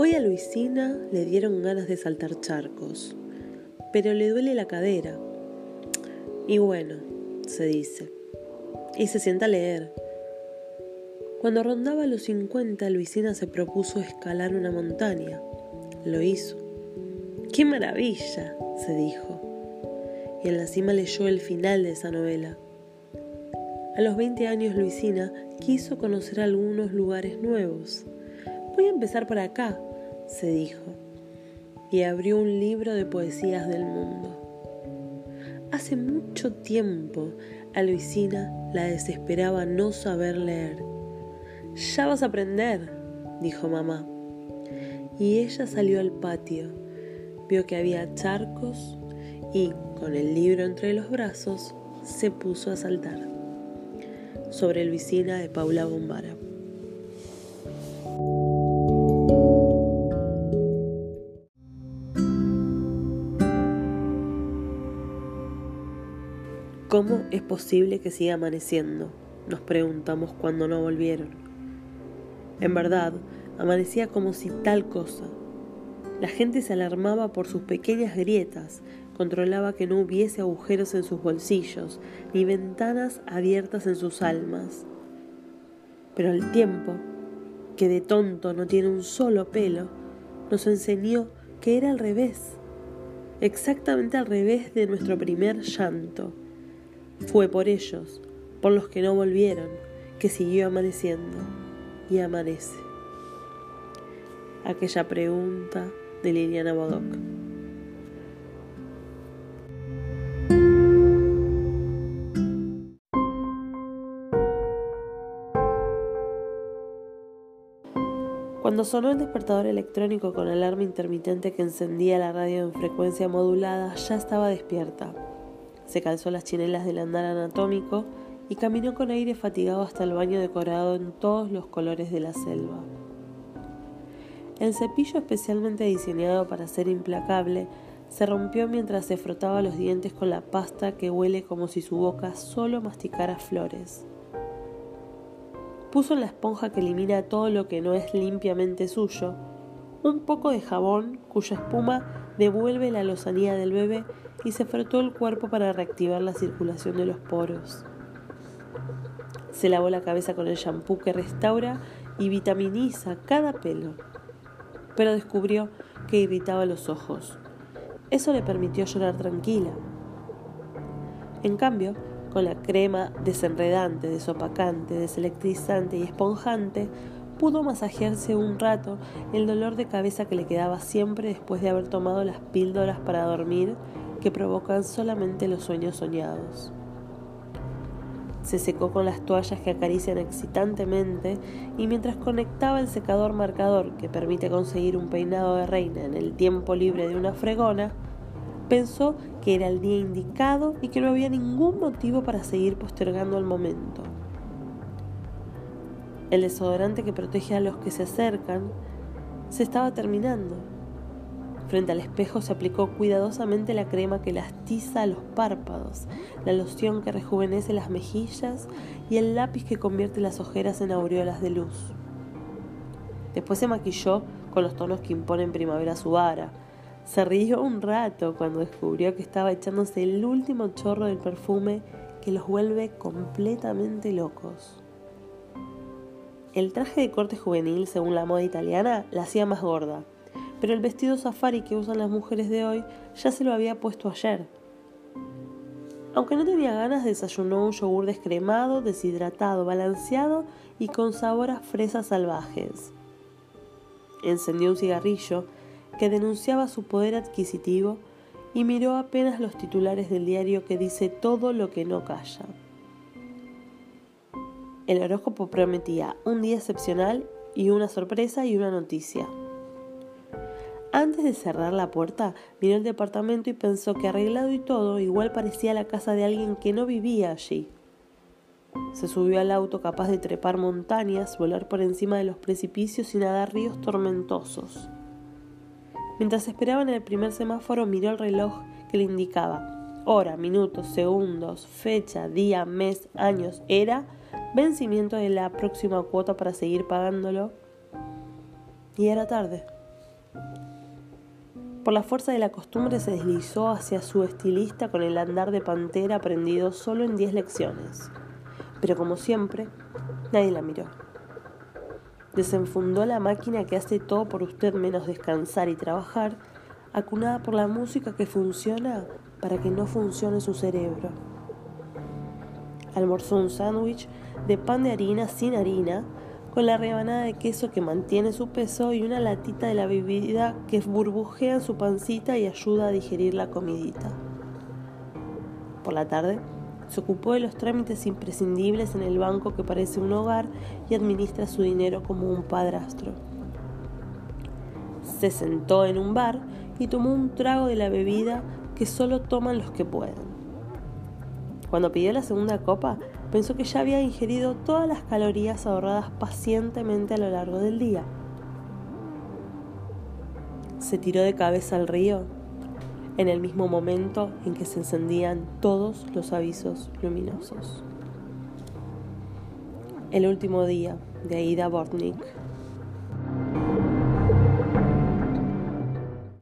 Hoy a Luisina le dieron ganas de saltar charcos, pero le duele la cadera. Y bueno, se dice. Y se sienta a leer. Cuando rondaba los 50, Luisina se propuso escalar una montaña. Lo hizo. ¡Qué maravilla! se dijo. Y en la cima leyó el final de esa novela. A los 20 años Luisina quiso conocer algunos lugares nuevos. Voy a empezar por acá, se dijo, y abrió un libro de poesías del mundo. Hace mucho tiempo a Luisina la desesperaba no saber leer. Ya vas a aprender, dijo mamá. Y ella salió al patio, vio que había charcos y, con el libro entre los brazos, se puso a saltar. Sobre Luisina de Paula Bombara. ¿Cómo es posible que siga amaneciendo? Nos preguntamos cuando no volvieron. En verdad, amanecía como si tal cosa. La gente se alarmaba por sus pequeñas grietas, controlaba que no hubiese agujeros en sus bolsillos, ni ventanas abiertas en sus almas. Pero el tiempo, que de tonto no tiene un solo pelo, nos enseñó que era al revés, exactamente al revés de nuestro primer llanto fue por ellos, por los que no volvieron, que siguió amaneciendo y amanece. Aquella pregunta de Liliana Bodoc. Cuando sonó el despertador electrónico con alarma intermitente que encendía la radio en frecuencia modulada, ya estaba despierta. Se calzó las chinelas del andar anatómico y caminó con aire fatigado hasta el baño decorado en todos los colores de la selva. El cepillo especialmente diseñado para ser implacable se rompió mientras se frotaba los dientes con la pasta que huele como si su boca solo masticara flores. Puso en la esponja que elimina todo lo que no es limpiamente suyo un poco de jabón cuya espuma devuelve la lozanía del bebé y se frotó el cuerpo para reactivar la circulación de los poros. Se lavó la cabeza con el shampoo que restaura y vitaminiza cada pelo, pero descubrió que irritaba los ojos. Eso le permitió llorar tranquila. En cambio, con la crema desenredante, desopacante, deselectrizante y esponjante, pudo masajearse un rato el dolor de cabeza que le quedaba siempre después de haber tomado las píldoras para dormir que provocan solamente los sueños soñados. Se secó con las toallas que acarician excitantemente y mientras conectaba el secador marcador que permite conseguir un peinado de reina en el tiempo libre de una fregona, pensó que era el día indicado y que no había ningún motivo para seguir postergando el momento. El desodorante que protege a los que se acercan se estaba terminando. Frente al espejo se aplicó cuidadosamente la crema que elastiza los párpados, la loción que rejuvenece las mejillas y el lápiz que convierte las ojeras en aureolas de luz. Después se maquilló con los tonos que imponen primavera su vara. Se rió un rato cuando descubrió que estaba echándose el último chorro del perfume que los vuelve completamente locos. El traje de corte juvenil, según la moda italiana, la hacía más gorda, pero el vestido safari que usan las mujeres de hoy ya se lo había puesto ayer. Aunque no tenía ganas, desayunó un yogur descremado, deshidratado, balanceado y con sabor a fresas salvajes. Encendió un cigarrillo que denunciaba su poder adquisitivo y miró apenas los titulares del diario que dice todo lo que no calla. El horóscopo prometía un día excepcional y una sorpresa y una noticia. Antes de cerrar la puerta, miró el departamento y pensó que arreglado y todo, igual parecía la casa de alguien que no vivía allí. Se subió al auto capaz de trepar montañas, volar por encima de los precipicios y nadar ríos tormentosos. Mientras esperaba en el primer semáforo, miró el reloj que le indicaba hora, minutos, segundos, fecha, día, mes, años, era vencimiento de la próxima cuota para seguir pagándolo. Y era tarde. Por la fuerza de la costumbre se deslizó hacia su estilista con el andar de pantera aprendido solo en diez lecciones. Pero como siempre, nadie la miró. Desenfundó la máquina que hace todo por usted menos descansar y trabajar, acunada por la música que funciona para que no funcione su cerebro. Almorzó un sándwich de pan de harina sin harina con la rebanada de queso que mantiene su peso y una latita de la bebida que burbujea en su pancita y ayuda a digerir la comidita. Por la tarde, se ocupó de los trámites imprescindibles en el banco que parece un hogar y administra su dinero como un padrastro. Se sentó en un bar y tomó un trago de la bebida que solo toman los que pueden. Cuando pidió la segunda copa, pensó que ya había ingerido todas las calorías ahorradas pacientemente a lo largo del día. Se tiró de cabeza al río en el mismo momento en que se encendían todos los avisos luminosos. El último día de Aida Bortnik